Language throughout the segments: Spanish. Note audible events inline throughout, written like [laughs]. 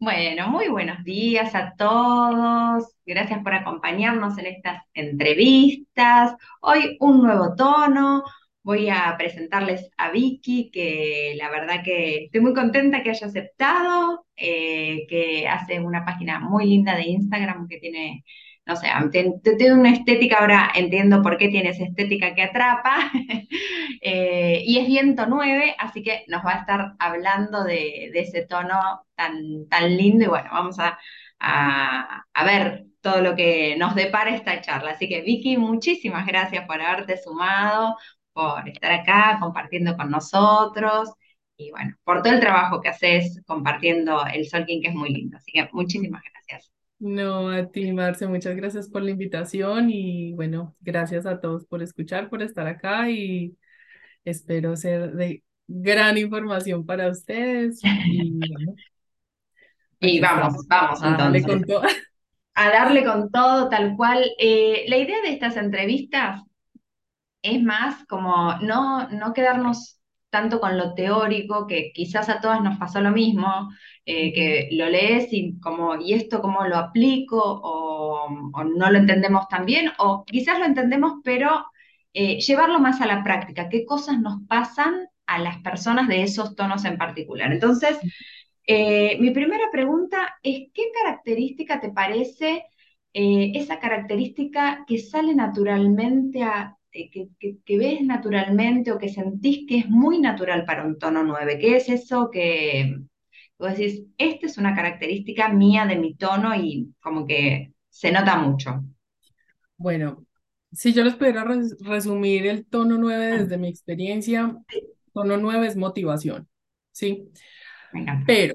Bueno, muy buenos días a todos. Gracias por acompañarnos en estas entrevistas. Hoy un nuevo tono. Voy a presentarles a Vicky, que la verdad que estoy muy contenta que haya aceptado, eh, que hace una página muy linda de Instagram que tiene no sé, tiene una estética, ahora entiendo por qué tiene esa estética que atrapa, [laughs] eh, y es viento 9, así que nos va a estar hablando de, ese tono tan, tan lindo, y bueno, vamos a, a, ver todo lo que nos depara esta charla. Así que Vicky, muchísimas gracias por haberte sumado, por estar acá compartiendo con nosotros y bueno, por todo el trabajo que haces compartiendo el Solking, que es muy lindo. Así que muchísimas gracias. No, a ti, Marce, muchas gracias por la invitación y bueno, gracias a todos por escuchar, por estar acá y espero ser de gran información para ustedes. Y, [laughs] vamos, vamos a Darle con todo. [laughs] A darle con todo, tal cual. Eh, la idea de estas entrevistas es más como no, no quedarnos tanto con lo teórico, que quizás a todas nos pasó lo mismo, eh, que lo lees y como, ¿y esto cómo lo aplico? O, no lo entendemos tan bien, o quizás lo entendemos, pero eh, llevarlo más a la práctica, qué cosas nos pasan a las personas de esos tonos en particular. Entonces, eh, mi primera pregunta es, ¿qué característica te parece esa característica que sale naturalmente a eh, que, ves naturalmente o que sentís que es muy natural para un tono 9? ¿Qué es eso que vos decís, esta es una característica mía de mi tono y como que se nota mucho? Bueno, si yo les pudiera resumir el tono 9 desde mi experiencia, tono 9 es motivación, ¿sí? Pero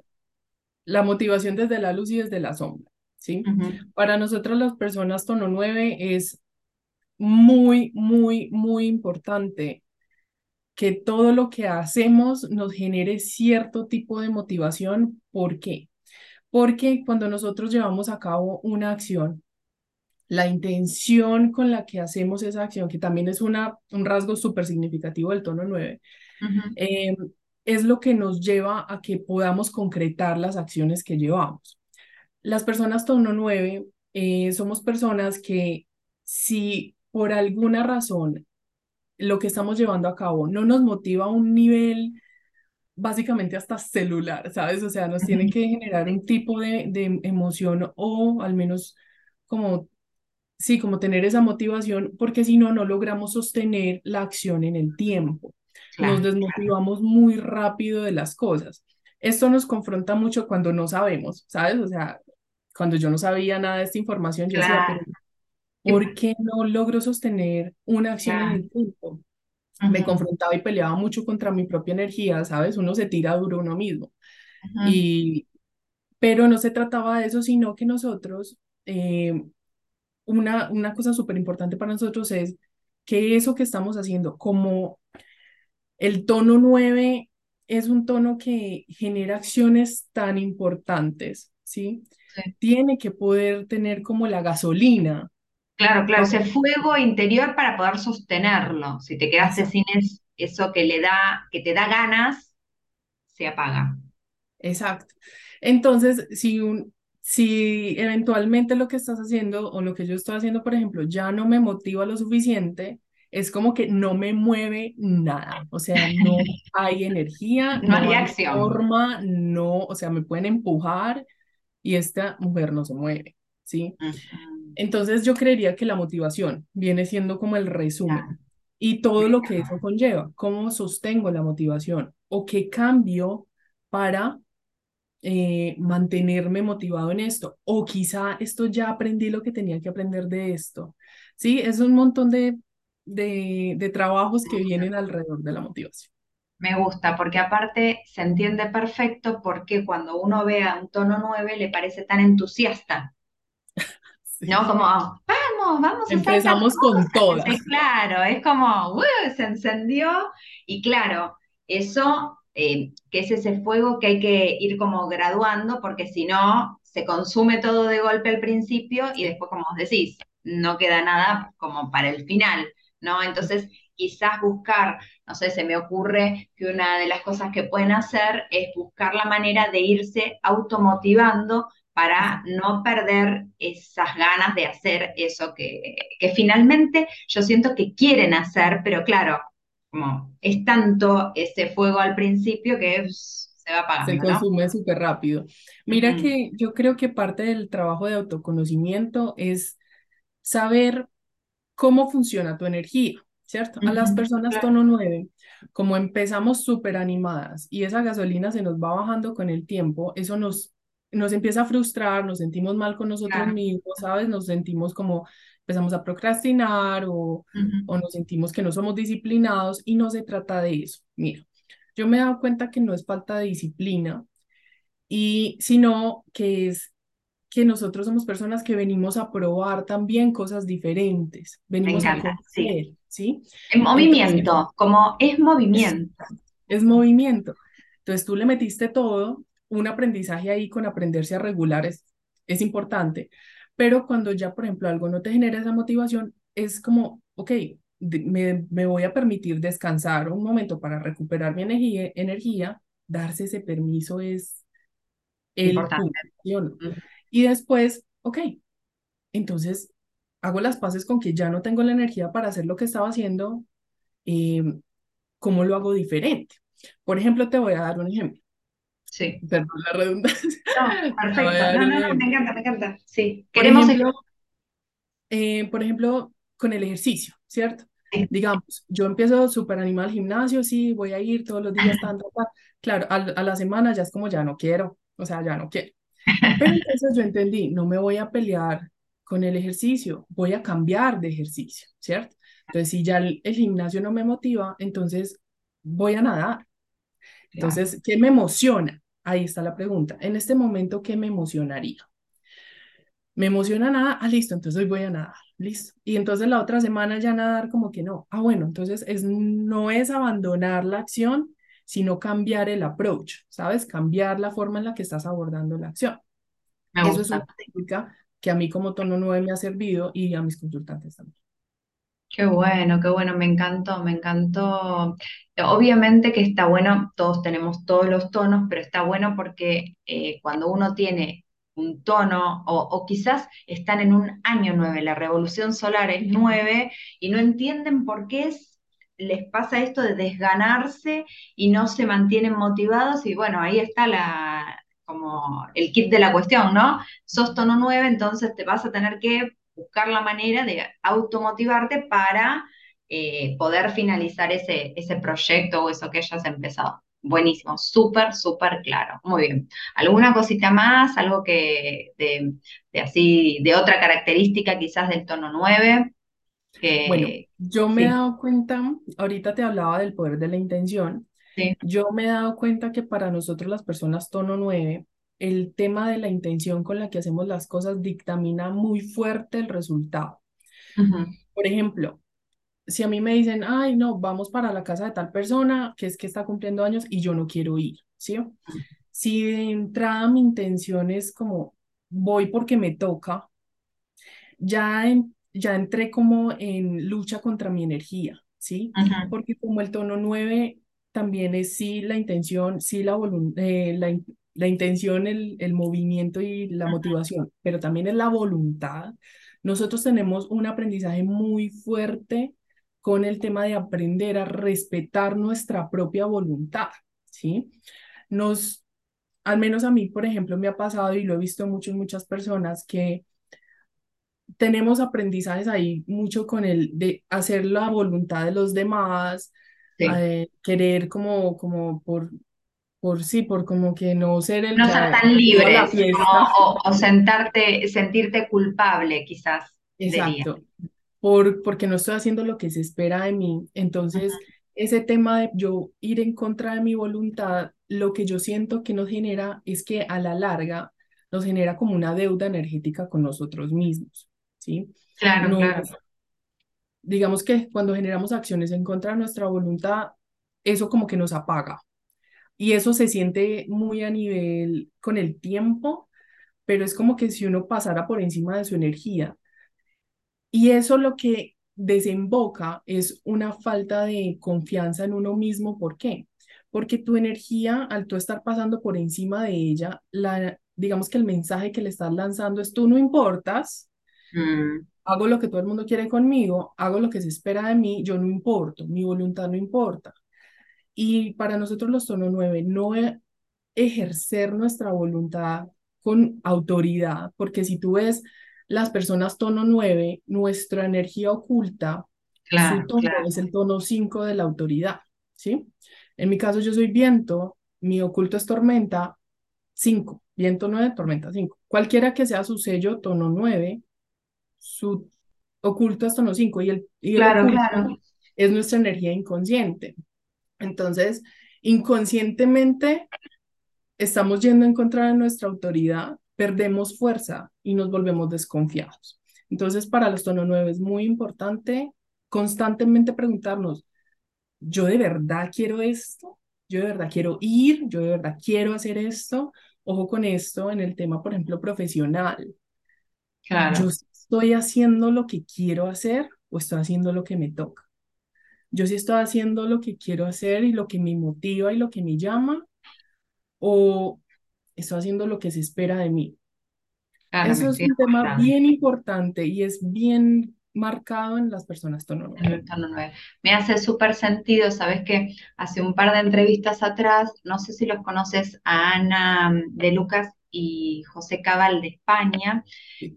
la motivación desde la luz y desde la sombra, ¿sí? Para nosotros las personas tono 9 es muy, muy, muy importante que todo lo que hacemos nos genere cierto tipo de motivación. ¿Por qué? Porque cuando nosotros llevamos a cabo una acción, la intención con la que hacemos esa acción, que también es una, un rasgo súper significativo del tono 9, em, es lo que nos lleva a que podamos concretar las acciones que llevamos. Las personas tono 9 eh, somos personas que si por alguna razón lo que estamos llevando a cabo no nos motiva a un nivel básicamente hasta celular, ¿sabes? O sea, nos tiene que generar un tipo de, de emoción o al menos como, sí, como tener esa motivación, porque si no, no logramos sostener la acción en el tiempo. nos desmotivamos muy rápido de las cosas. Esto nos confronta mucho cuando no sabemos, ¿sabes? O sea, cuando yo no sabía nada de esta información, yo decía, pero ¿Por qué no logro sostener una acción en el tiempo? Me confrontaba y peleaba mucho contra mi propia energía, ¿sabes? Uno se tira duro uno mismo. Y, pero no se trataba de eso, sino que nosotros, eh, una, una cosa súper importante para nosotros es que eso que estamos haciendo, como el tono 9 es un tono que genera acciones tan importantes, ¿sí? sí. Tiene que poder tener como la gasolina Claro, claro, ese fuego interior para poder sostenerlo. Si te quedaste sin eso que le da, que te da ganas, se apaga. Exacto. Entonces, si un, si eventualmente lo que estás haciendo o lo que yo estoy haciendo, por ejemplo, ya no me motiva lo suficiente, es como que no me mueve nada. O sea, no [laughs] hay energía, no, hay, acción. forma, no, o sea, me pueden empujar y esta mujer no se mueve, ¿sí? Entonces yo creería que la motivación viene siendo como el resumen y todo lo que eso conlleva, cómo sostengo la motivación o qué cambio para eh, mantenerme motivado en esto o quizá esto ya aprendí lo que tenía que aprender de esto. Sí, es un montón de, de, de trabajos que vienen alrededor de la motivación. Me gusta, porque aparte se entiende perfecto porque cuando uno ve a un tono 9 le parece tan entusiasta ¿no? Como, vamos, vamos. Empezamos con todo. Claro, es como, se encendió y claro, eso, eh, que es ese fuego que hay que ir como graduando porque si no, se consume todo de golpe al principio y después, como os decís, no queda nada como para el final, ¿no? Entonces, quizás buscar, no sé, se me ocurre que una de las cosas que pueden hacer es buscar la manera de irse automotivando para no perder esas ganas de hacer eso que, que finalmente yo siento que quieren hacer, pero claro, como es tanto ese fuego al principio que se va apagando. Se consume súper rápido. Mira que yo creo que parte del trabajo de autoconocimiento es saber cómo funciona tu energía, ¿cierto? A las personas tono 9, como empezamos súper animadas y esa gasolina se nos va bajando con el tiempo, eso nos, nos empieza a frustrar, nos sentimos mal con nosotros mismos, ¿sabes? Nos sentimos como empezamos a procrastinar o, o nos sentimos que no somos disciplinados y no se trata de eso. Mira, yo me he dado cuenta que no es falta de disciplina, y sino que es que nosotros somos personas que venimos a probar también cosas diferentes, venimos a conocer, ¿sí? En movimiento, como es movimiento. Es, es, movimiento. Entonces tú le metiste todo, un aprendizaje ahí con aprenderse a regular es, es importante, pero cuando ya, por ejemplo, algo no te genera esa motivación, es como, ok, me, me voy a permitir descansar un momento para recuperar mi energía, energía darse ese permiso es el Importante. Y después, ok, entonces hago las paces con que ya no tengo la energía para hacer lo que estaba haciendo, em, ¿cómo lo hago diferente? Por ejemplo, te voy a dar un ejemplo. Sí. Perdón la redundancia. No, [laughs] perfecto. No, no, no, me encanta, me encanta. Sí. Queremos por ejemplo, eh, por ejemplo, con el ejercicio, ¿cierto? Digamos, yo empiezo súper animal al gimnasio, sí, voy a ir todos los días, tanto, claro, a, a, la semana ya es como ya no quiero, o sea, ya no quiero. Pero [laughs] entonces yo entendí, no me voy a pelear con el ejercicio, voy a cambiar de ejercicio, ¿cierto? Entonces, si ya el, el gimnasio no me motiva, entonces voy a nadar. Entonces, ¿qué me emociona? Ahí está la pregunta. En este momento, ¿qué me emocionaría? Me emociona nada, ah, listo, entonces hoy voy a nadar, listo. Y entonces la otra semana ya nadar como que no. Ah, bueno, entonces es, no es abandonar la acción, sino cambiar el approach, ¿sabes? Cambiar la forma en la que estás abordando la acción. Eso es una técnica que a mí como tono 9 me ha servido y a mis consultantes también. Qué bueno, qué bueno, me encantó, me encantó. Obviamente que está bueno, todos tenemos todos los tonos, pero está bueno porque eh, cuando uno tiene un tono, o, quizás están en un año 9, la revolución solar es 9, y no entienden por qué les pasa esto de desganarse y no se mantienen motivados, y bueno, ahí está la, como el kit de la cuestión, ¿no? Sos tono 9, entonces te vas a tener que buscar la manera de automotivarte para eh, poder finalizar ese, ese proyecto o eso que hayas empezado. Buenísimo, súper, súper claro. Muy bien. ¿Alguna cosita más? ¿Algo que de, así, de otra característica quizás del tono 9? bueno, yo me he dado cuenta, ahorita te hablaba del poder de la intención. Sí. Yo me he dado cuenta que para nosotros las personas tono 9, el tema de la intención con la que hacemos las cosas dictamina muy fuerte el resultado. Por ejemplo, si a mí me dicen, ay, no, vamos para la casa de tal persona que es que está cumpliendo años y yo no quiero ir, ¿sí? Si de entrada mi intención es como, voy porque me toca, ya, ya entré como en lucha contra mi energía, ¿sí? Porque como el tono 9 también es sí la intención, sí la, eh, la, la intención, el, el movimiento y la motivación, pero también es la voluntad. Nosotros tenemos un aprendizaje muy fuerte con el tema de aprender a respetar nuestra propia voluntad, ¿sí? Nos, al menos a mí, por ejemplo, me ha pasado y lo he visto mucho en muchas personas que tenemos aprendizajes ahí mucho con el de hacer la voluntad de los demás, eh, querer como, como por por sí, por como que no ser el no ser tan libre o, o, sentarte, sentirte culpable quizás. Exacto, por, porque no estoy haciendo lo que se espera de mí. Entonces, ese tema de yo ir en contra de mi voluntad, lo que yo siento que nos genera es que a la larga nos genera como una deuda energética con nosotros mismos, ¿sí? Claro, claro. Digamos que cuando generamos acciones en contra de nuestra voluntad, eso como que nos apaga, y eso se siente muy a nivel con el tiempo, pero es como que si uno pasara por encima de su energía. Y eso lo que desemboca es una falta de confianza en uno mismo. ¿Por qué? Porque tu energía, al tú estar pasando por encima de ella, la, digamos que el mensaje que le estás lanzando es tú no importas, mm. hago lo que todo el mundo quiere conmigo, hago lo que se espera de mí, yo no importo, mi voluntad no importa. Y para nosotros los tono 9, no e, ejercer nuestra voluntad con autoridad, porque si tú ves las personas tono 9, nuestra energía oculta, su tono es el tono 5 de la autoridad, ¿sí? En mi caso yo soy viento, mi oculto es tormenta 5, viento 9, tormenta 5. Cualquiera que sea su sello tono 9, su oculto es tono 5 y el, y claro, claro. es nuestra energía inconsciente. Entonces, inconscientemente estamos yendo en contra de nuestra autoridad, perdemos fuerza y nos volvemos desconfiados. Entonces, para los tono 9 es muy importante constantemente preguntarnos, ¿yo de verdad quiero esto? ¿Yo de verdad quiero ir? ¿Yo de verdad quiero hacer esto? Ojo con esto en el tema, por ejemplo, profesional. Claro. ¿Yo estoy haciendo lo que quiero hacer o estoy haciendo lo que me toca? Yo sí estoy haciendo lo que quiero hacer y lo que me motiva y lo que me llama o estoy haciendo lo que se espera de mí. Eso es un tema bien importante y es bien marcado en las personas tono 9. Me hace súper sentido, sabes que hace un par de entrevistas atrás, no sé si los conoces, a Ana mm, de Lucas y José Cabal de España,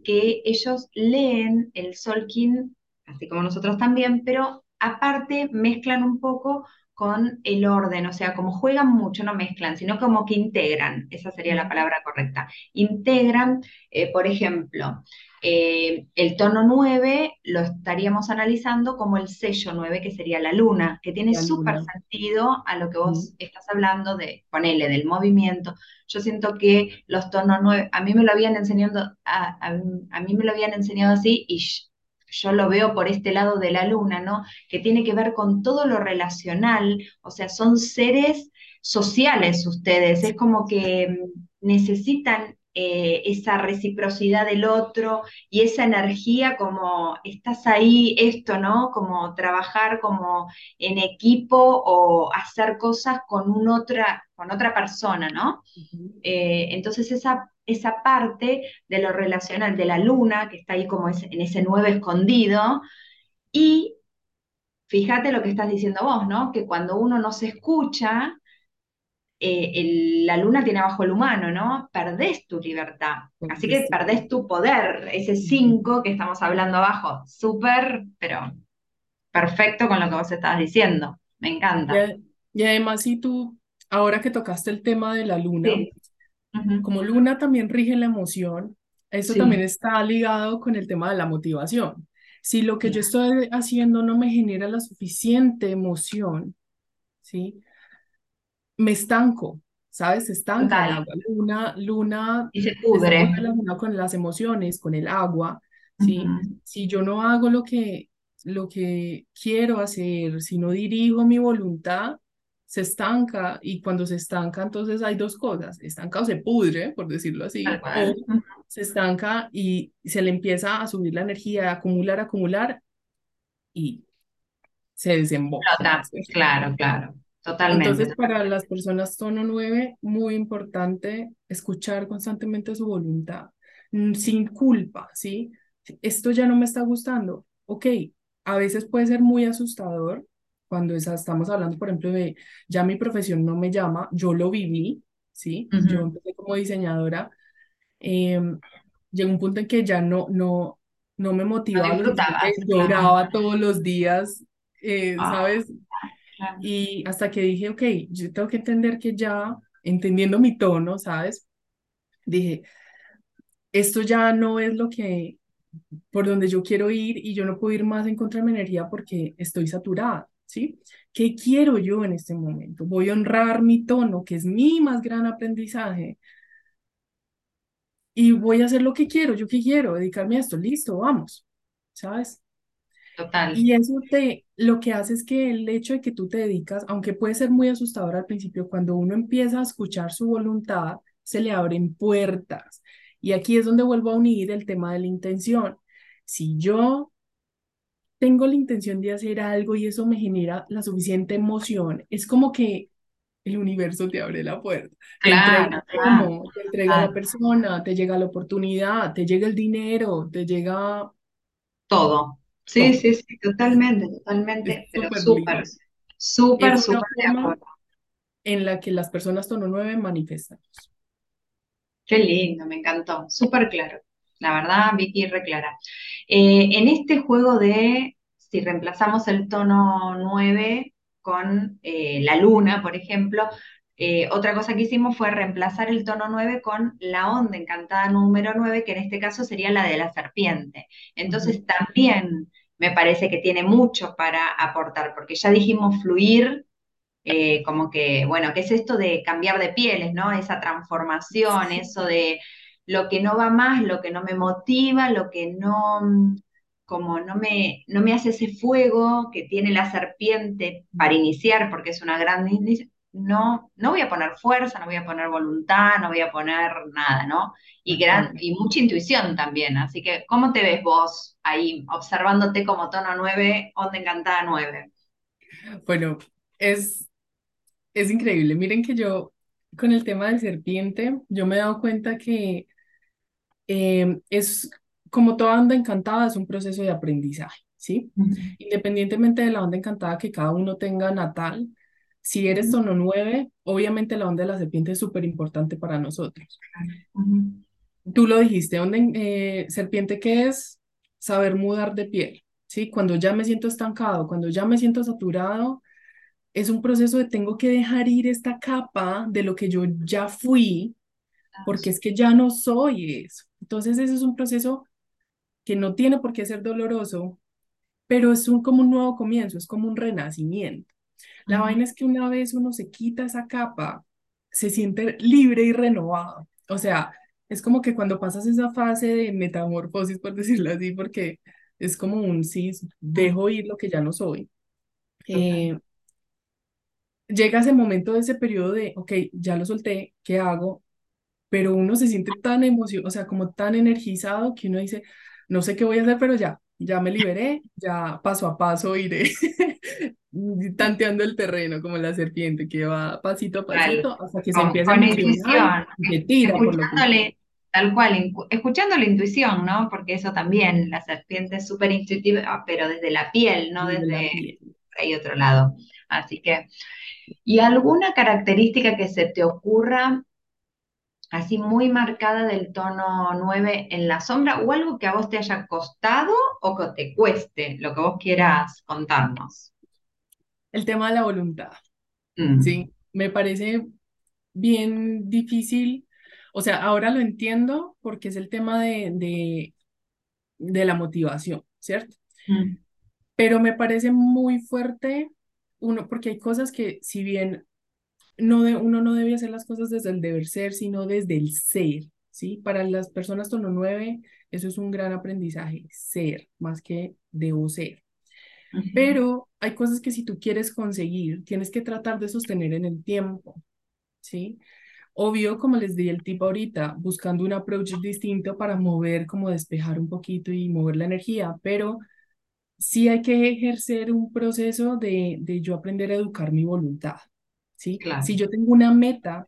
que ellos leen el Solkin, así como nosotros también, pero aparte mezclan un poco con el orden, o sea, como juegan mucho, no mezclan, sino como que integran, esa sería la palabra correcta. Integran, eh, por ejemplo, eh, el tono 9 lo estaríamos analizando como el sello 9, que sería la luna, que tiene súper sentido a lo que vos estás hablando de, ponele, del movimiento. Yo siento que los tonos 9, a mí me lo habían enseñado, a, a mí me lo habían enseñado así y yo lo veo por este lado de la luna, ¿no? Que tiene que ver con todo lo relacional, o sea, son seres sociales ustedes, es como que mm, necesitan eh, esa reciprocidad del otro y esa energía como estás ahí, esto, ¿no? Como trabajar como en equipo o hacer cosas con, un otra, con otra persona, ¿no? Eh, entonces esa esa parte de lo relacional de la luna, que está ahí como en ese nueve escondido, y fíjate lo que estás diciendo vos, ¿no? Que cuando uno no se escucha, eh, la luna tiene abajo el humano, ¿no? Perdés tu libertad. Así que perdés tu poder, ese 5 que estamos hablando abajo. Súper, pero perfecto con lo que vos estabas diciendo. Me encanta. Y, además, si tú, ahora que tocaste el tema de la luna, como luna también rige la emoción, eso también está ligado con el tema de la motivación. Si lo que yo estoy haciendo no me genera la suficiente emoción, ¿sí? Me estanco, ¿sabes? Se estanca el agua. Luna, luna y se pudre. con las emociones, con el agua, ¿sí? Si yo no hago lo que, lo que quiero hacer, si no dirijo mi voluntad, se estanca y cuando se estanca entonces hay dos cosas, estanca o se pudre, por decirlo así, o se estanca y se le empieza a subir la energía, a acumular, acumular y se desemboca. Claro, claro, totalmente. Entonces para las personas tono 9, muy importante escuchar constantemente su voluntad, mm, sin culpa, ¿sí? Esto ya no me está gustando, ok, a veces puede ser muy asustador, cuando estamos hablando, por ejemplo, de ya mi profesión no me llama, yo lo viví, ¿sí? Yo empecé como diseñadora, em, llegó un punto en que ya no, no, no me motivaba, lloraba todos los días, eh, ah, ¿sabes? Y hasta que dije, ok, yo tengo que entender que ya, entendiendo mi tono, ¿sabes? Dije, esto ya no es lo que, por donde yo quiero ir y yo no puedo ir más en contra de mi energía porque estoy saturada. ¿Sí? ¿Qué quiero yo en este momento? Voy a honrar mi tono, que es mi más gran aprendizaje, y voy a hacer lo que quiero. ¿Yo qué quiero? Dedicarme a esto. Listo, vamos, ¿sabes? Total. Y eso te, lo que hace es que el hecho de que tú te dedicas, aunque puede ser muy asustador al principio, cuando uno empieza a escuchar su voluntad, se le abren puertas. Y aquí es donde vuelvo a unir el tema de la intención. Si yo tengo la intención de hacer algo y eso me genera la suficiente emoción, es como que el universo te abre la puerta. te entrega te entrega la persona, te llega la oportunidad, te llega el dinero, te llega todo. Sí, sí, sí, totalmente, totalmente, súper, súper, súper de acuerdo. En la que las personas tono 9 manifestan. Qué lindo, me encantó, súper claro. La verdad, Vicky reclara. Eh, en este juego de si reemplazamos el tono 9 con eh, la luna, por ejemplo, eh, otra cosa que hicimos fue reemplazar el tono 9 con la onda encantada número 9, que en este caso sería la de la serpiente. Entonces también me parece que tiene mucho para aportar, porque ya dijimos fluir, eh, como que, bueno, ¿qué es esto de cambiar de pieles, ¿no? Esa transformación, eso de lo que no va más, lo que no me motiva, lo que no, como no me, no me hace ese fuego que tiene la serpiente para iniciar, porque es una gran no, no voy a poner fuerza, no voy a poner voluntad, no voy a poner nada, ¿no? Y, gran, y mucha intuición también. Así que, ¿cómo te ves vos ahí, observándote como tono 9, onda encantada 9? Bueno, es, es increíble. Miren que yo, con el tema del serpiente, yo me he dado cuenta que eh, es como toda onda encantada, es un proceso de aprendizaje, ¿sí? Independientemente de la onda encantada que cada uno tenga natal, si eres tono 9, obviamente la onda de la serpiente es súper importante para nosotros. Tú lo dijiste, onda, eh, serpiente, ¿qué es? Saber mudar de piel, ¿sí? Cuando ya me siento estancado, cuando ya me siento saturado, es un proceso de tengo que dejar ir esta capa de lo que yo ya fui, porque es que ya no soy eso. Entonces, ese es un proceso que no tiene por qué ser doloroso, pero es un, como un nuevo comienzo, es como un renacimiento. La vaina es que una vez uno se quita esa capa, se siente libre y renovado. O sea, es como que cuando pasas esa fase de metamorfosis, por [laughs] decirlo así, porque es como un sí, dejo ir lo que ya no soy. Eh, llega ese momento de ese periodo de, ok, ya lo solté, ¿qué hago? Pero uno se siente tan emocionado, o sea, como tan energizado que uno dice, no sé qué voy a hacer, pero ya, ya me liberé, ya paso a paso iré [laughs] tanteando el terreno como la serpiente que va pasito a pasito hasta que se empieza a emocionar y tira por lo. Tal cual, escuchando la intuición, ¿no? Porque eso también, la serpiente es súper intuitiva, pero desde la piel, no desde, ahí otro lado. Así que, ¿y alguna característica que se te ocurra así muy marcada del tono 9 en la sombra o algo que a vos te haya costado o que te cueste, lo que vos quieras contarnos? El tema de la voluntad. Mm. Sí, me parece bien difícil. O sea, ahora lo entiendo porque es el tema de, de, la motivación, ¿cierto? Mm. Pero me parece muy fuerte, uno, porque hay cosas que si bien no de, uno no debe hacer las cosas desde el deber ser, sino desde el ser, ¿sí? Para las personas tono 9, eso es un gran aprendizaje, ser, más que debo ser. Pero hay cosas que si tú quieres conseguir, tienes que tratar de sostener en el tiempo, ¿sí? Obvio, como les di el tip ahorita, buscando un approach distinto para mover, como despejar un poquito y mover la energía, pero sí hay que ejercer un proceso de, de yo aprender a educar mi voluntad, ¿sí? Si yo tengo una meta,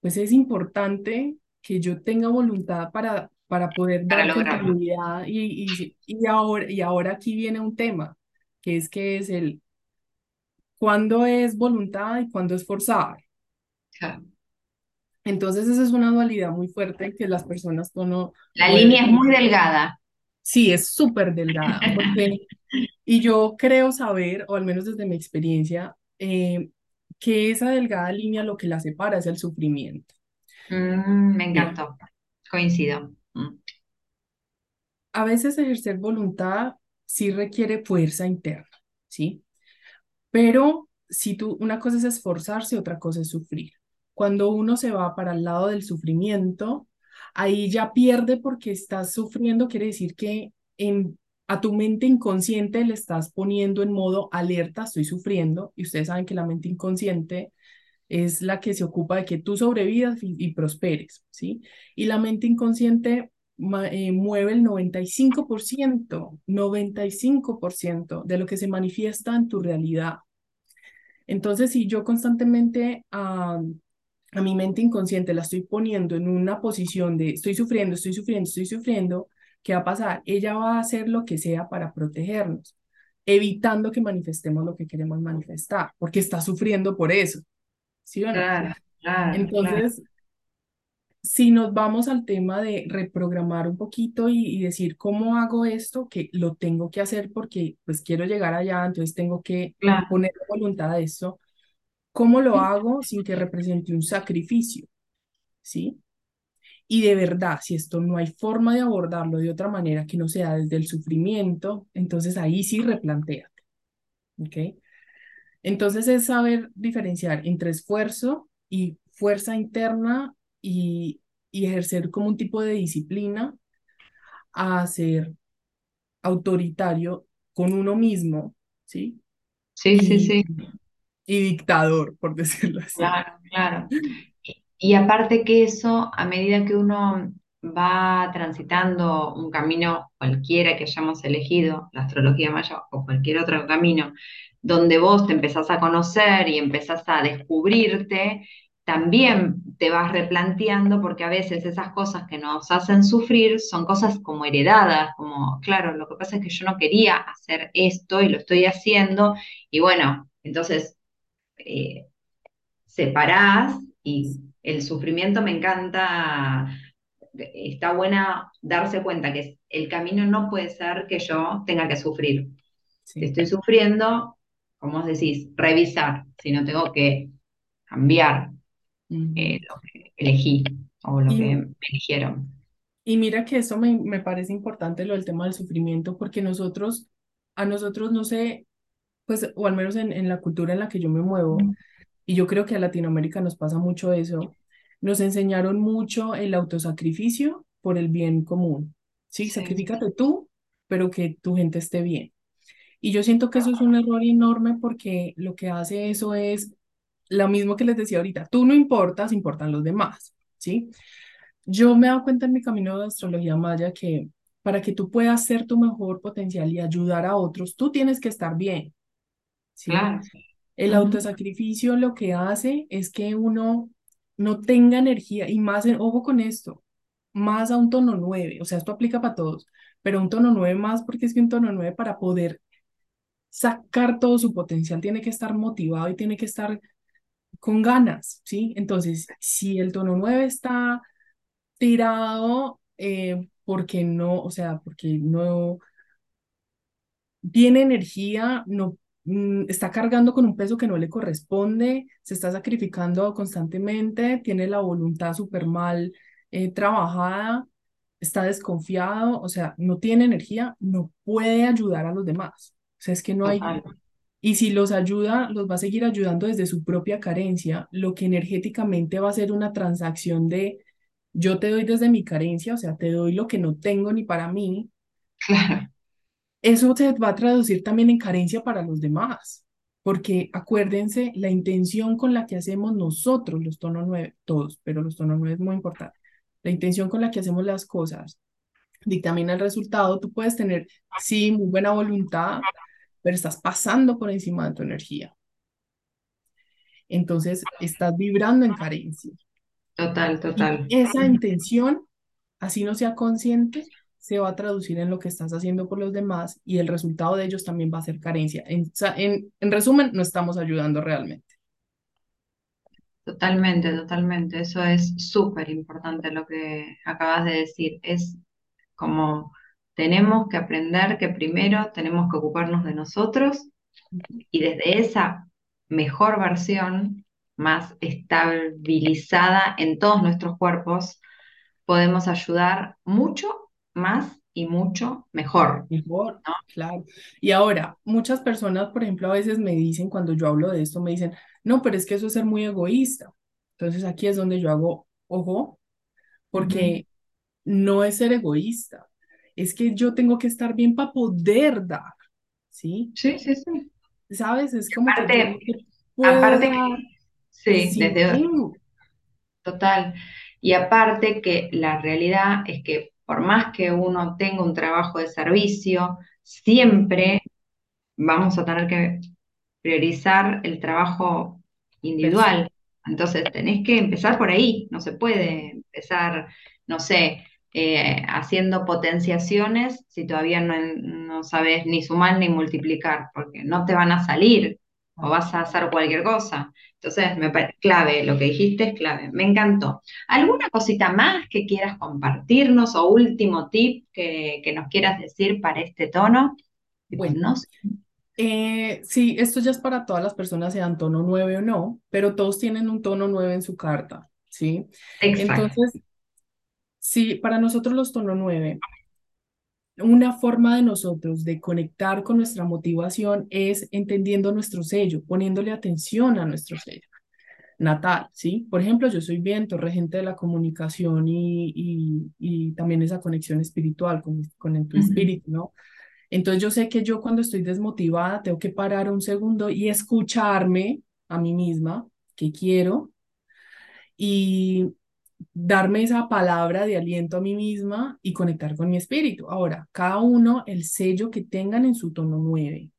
pues es importante que yo tenga voluntad para, para poder dar continuidad y, y, y, ahora, y ahora aquí viene un tema, que es que es el cuándo es voluntad y cuándo es forzada. Entonces esa es una dualidad muy fuerte que las personas no... La línea es muy delgada. Sí, es súper delgada. [laughs] y yo creo saber, o al menos desde mi experiencia, eh, que esa delgada línea lo que la separa es el sufrimiento. Mm, me encantó, coincido. Mm. A veces ejercer voluntad sí requiere fuerza interna, ¿sí? Pero si tú, una cosa es esforzarse, otra cosa es sufrir. Cuando uno se va para el lado del sufrimiento, ahí ya pierde porque estás sufriendo, quiere decir que en a tu mente inconsciente le estás poniendo en modo alerta, estoy sufriendo, y ustedes saben que la mente inconsciente es la que se ocupa de que tú sobrevivas y, prosperes, ¿sí? Y la mente inconsciente eh, mueve el 95%, 95% de lo que se manifiesta en tu realidad. Entonces, si yo constantemente a, a mi mente inconsciente la estoy poniendo en una posición de estoy sufriendo, estoy sufriendo, estoy sufriendo, ¿qué va a pasar? Ella va a hacer lo que sea para protegernos, evitando que manifestemos lo que queremos manifestar, porque está sufriendo por eso. ¿Sí o no? Claro, claro. Entonces, si nos vamos al tema de reprogramar un poquito y, decir, ¿cómo hago esto? Que lo tengo que hacer porque pues quiero llegar allá, entonces tengo que poner voluntad a eso. ¿Cómo lo hago sin que represente un sacrificio? ¿Sí? Y de verdad, si esto no hay forma de abordarlo de otra manera que no sea desde el sufrimiento, entonces ahí sí replanteate. ¿Ok? Entonces es saber diferenciar entre esfuerzo y fuerza interna y, ejercer como un tipo de disciplina a ser autoritario con uno mismo, ¿sí? Sí, sí, sí. Y dictador, por decirlo así. Claro, claro. Y, aparte que eso, a medida que uno va transitando un camino cualquiera que hayamos elegido, la astrología maya o cualquier otro camino, donde vos te empezás a conocer y empezás a descubrirte, también te vas replanteando porque a veces esas cosas que nos hacen sufrir son cosas como heredadas, como, claro, lo que pasa es que yo no quería hacer esto y lo estoy haciendo, y bueno, entonces eh, separás y el sufrimiento me encanta, está buena darse cuenta que el camino no puede ser que yo tenga que sufrir. Si estoy sufriendo, como vos decís, revisar, si no tengo que cambiar eh, lo que elegí o lo que me eligieron. Y mira que eso me, me, parece importante lo del tema del sufrimiento, porque nosotros, a nosotros no sé, pues, o al menos en, en la cultura en la que yo me muevo, y yo creo que a Latinoamérica nos pasa mucho eso, nos enseñaron mucho el autosacrificio por el bien común. Sí, sacrifícate tú, pero que tu gente esté bien. Y yo siento que eso es un error enorme porque lo que hace eso es lo mismo que les decía ahorita, tú no importas, importan los demás, ¿sí? Yo me he dado cuenta en mi camino de astrología maya que para que tú puedas ser tu mejor potencial y ayudar a otros, tú tienes que estar bien, ¿sí? El autosacrificio lo que hace es que uno no tenga energía y más, en, ojo con esto, más a un tono 9, o sea, esto aplica para todos, pero un tono 9 más porque es que un tono 9 para poder sacar todo su potencial tiene que estar motivado y tiene que estar con ganas, ¿sí? Entonces, si el tono 9 está tirado eh, porque no, o sea, porque no tiene energía, no está cargando con un peso que no le corresponde, se está sacrificando constantemente, tiene la voluntad súper mal eh, trabajada, está desconfiado, o sea, no tiene energía, no puede ayudar a los demás. O sea, es que no hay, y si los ayuda, los va a seguir ayudando desde su propia carencia, lo que energéticamente va a ser una transacción de yo te doy desde mi carencia, o sea, te doy lo que no tengo ni para mí. Eso se va a traducir también en carencia para los demás, porque acuérdense la intención con la que hacemos nosotros los tonos nueve, todos, pero los tonos nueve es muy importante. La intención con la que hacemos las cosas dictamina el resultado. Tú puedes tener, sí, muy buena voluntad, pero estás pasando por encima de tu energía. Entonces, estás vibrando en carencia. Total, total. esa intención, así no sea consciente, se va a traducir en lo que estás haciendo por los demás y el resultado de ellos también va a ser carencia. En, en, en resumen, no estamos ayudando realmente. Totalmente, totalmente. Eso es súper importante lo que acabas de decir. Es como tenemos que aprender que primero tenemos que ocuparnos de nosotros y desde esa mejor versión, más estabilizada en todos nuestros cuerpos, podemos ayudar mucho más y mucho mejor. Mejor, claro. Y ahora, muchas personas, por ejemplo, a veces me dicen, cuando yo hablo de esto, me dicen, no, pero es que eso es ser muy egoísta. Entonces aquí es donde yo hago ojo, porque no es ser egoísta, es que yo tengo que estar bien para poder dar, ¿sí? Sí, sí, sí. ¿Sabes? Es como que, aparte, sí, desde total. Y aparte que la realidad es que por más que uno tenga un trabajo de servicio, siempre vamos a tener que priorizar el trabajo individual. Entonces tenés que empezar por ahí, no se puede empezar, no sé, eh, haciendo potenciaciones si todavía no, no sabes ni sumar ni multiplicar, porque no te van a salir o vas a hacer cualquier cosa. Entonces, me parece clave, lo que dijiste es clave, me encantó. ¿Alguna cosita más que quieras compartirnos o último tip que, nos quieras decir para este tono? Bueno, eh, sí, esto ya es para todas las personas, sean tono 9 o no, pero todos tienen un tono 9 en su carta, ¿sí? Entonces, sí, para nosotros los tono 9, una forma de nosotros de conectar con nuestra motivación es entendiendo nuestro sello, poniéndole atención a nuestro sello natal, ¿sí? Por ejemplo, yo soy viento, regente de la comunicación y, y, también esa conexión espiritual con, con tu espíritu, ¿no? Entonces yo sé que yo cuando estoy desmotivada tengo que parar un segundo y escucharme a mí misma, que quiero, y darme esa palabra de aliento a mí misma y conectar con mi espíritu. Ahora, cada uno el sello que tengan en su tono 9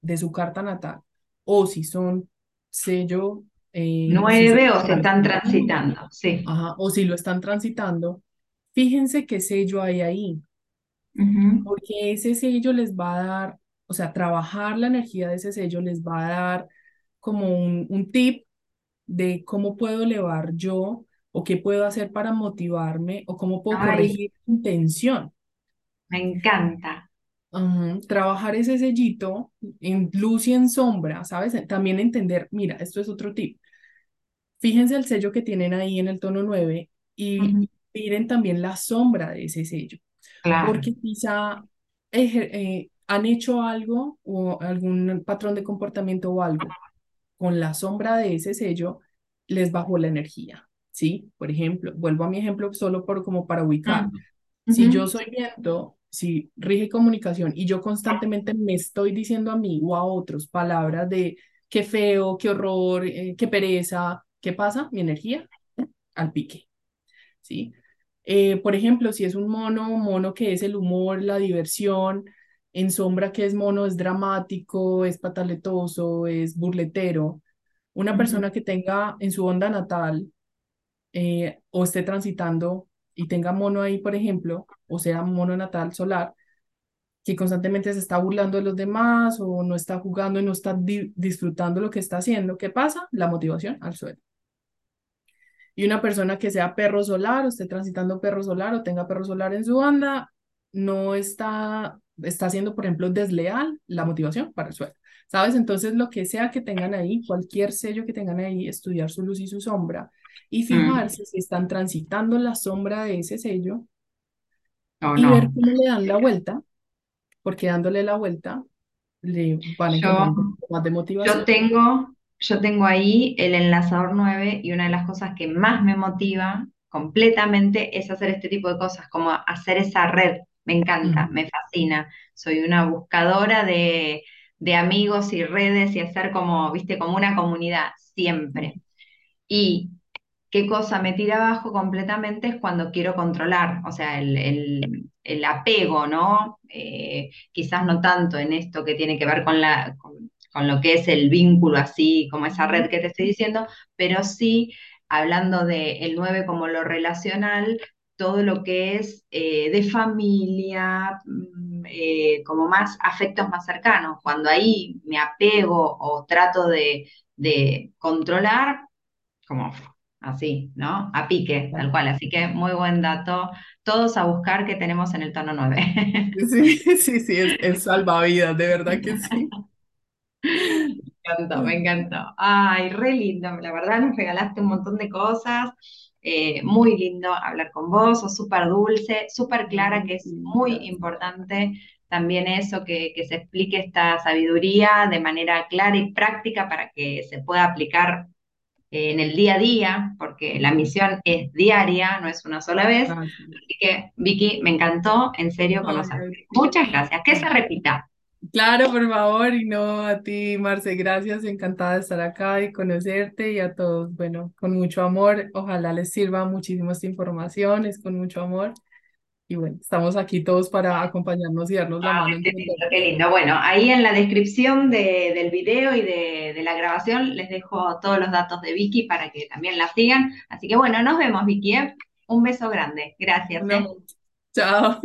de su carta natal, o si son sello... Eh, 9 o se están transitando, sí. o si lo están transitando, fíjense qué sello hay ahí, porque ese sello les va a dar, o sea, trabajar la energía de ese sello les va a dar como un, un tip de cómo puedo elevar yo o qué puedo hacer para motivarme o cómo puedo corregir mi intención. Me encanta. Trabajar ese sellito en luz y en sombra, ¿sabes? También entender, mira, esto es otro tip. Fíjense el sello que tienen ahí en el tono 9 y miren también la sombra de ese sello. Claro. Porque quizá eh, han hecho algo o algún patrón de comportamiento o algo con la sombra de ese sello les bajó la energía. ¿Sí? Por ejemplo, vuelvo a mi ejemplo solo por como para ubicar. Si yo soy viento, si rige comunicación y yo constantemente me estoy diciendo a mí o a otros palabras de qué feo, qué horror, eh, qué pereza, ¿qué pasa? Mi energía al pique, ¿sí? Eh, por ejemplo, si es un mono, mono que es el humor, la diversión, en sombra que es mono, es dramático, es pataletoso, es burletero. Una persona que tenga en su onda natal eh, o esté transitando y tenga mono ahí, por ejemplo, o sea, mono natal solar, que constantemente se está burlando de los demás o no está jugando y no está disfrutando lo que está haciendo, ¿qué pasa? La motivación al suelo. Y una persona que sea perro solar o esté transitando perro solar o tenga perro solar en su banda, no está, está haciendo, por ejemplo, desleal la motivación para el suelo. ¿Sabes? Entonces, lo que sea que tengan ahí, cualquier sello que tengan ahí, estudiar su luz y su sombra, y mm. fijarse si están transitando la sombra de ese sello y ver cómo le dan la vuelta, porque dándole la vuelta le van a encontrar más de motivación. Yo tengo, yo tengo ahí el enlazador 9 y una de las cosas que más me motiva completamente es hacer este tipo de cosas, como hacer esa red. Me encanta, me fascina. Soy una buscadora de, de amigos y redes y hacer como, viste, como una comunidad, siempre. Y qué cosa me tira abajo completamente es cuando quiero controlar, o sea, el, apego, ¿no? Eh, quizás no tanto en esto que tiene que ver con, la, con, lo que es el vínculo así, como esa red que te estoy diciendo, pero sí, hablando del el 9 como lo relacional, todo lo que es eh, de familia, mm, eh, como más afectos más cercanos. Cuando ahí me apego o trato de, de controlar, como así, ¿no? A pique, tal cual. Así que muy buen dato. Todos a buscar que tenemos en el tono 9. [laughs] Sí, sí, sí, es, salvavidas, de verdad que sí. Me encantó, me encantó. Ay, re lindo, la verdad nos regalaste un montón de cosas. Eh, muy lindo hablar con vos, sos súper dulce, súper clara, que es muy importante también eso, que, que se explique esta sabiduría de manera clara y práctica para que se pueda aplicar en el día a día, porque la misión es diaria, no es una sola vez. Así que, Vicky, me encantó, en serio, conocerte. Muchas gracias. Que se repita. Claro, por favor, y no a ti, Marce, gracias, encantada de estar acá y conocerte y a todos, bueno, con mucho amor, ojalá les sirva muchísimo esta información, es con mucho amor y bueno, estamos aquí todos para acompañarnos y darnos la mano. Qué lindo, qué lindo. Bueno, ahí en la descripción del video y de, la grabación les dejo todos los datos de Vicky para que también la sigan. Así que bueno, nos vemos, Vicky. ¿eh? Un beso grande. Gracias. ¿eh? Chao.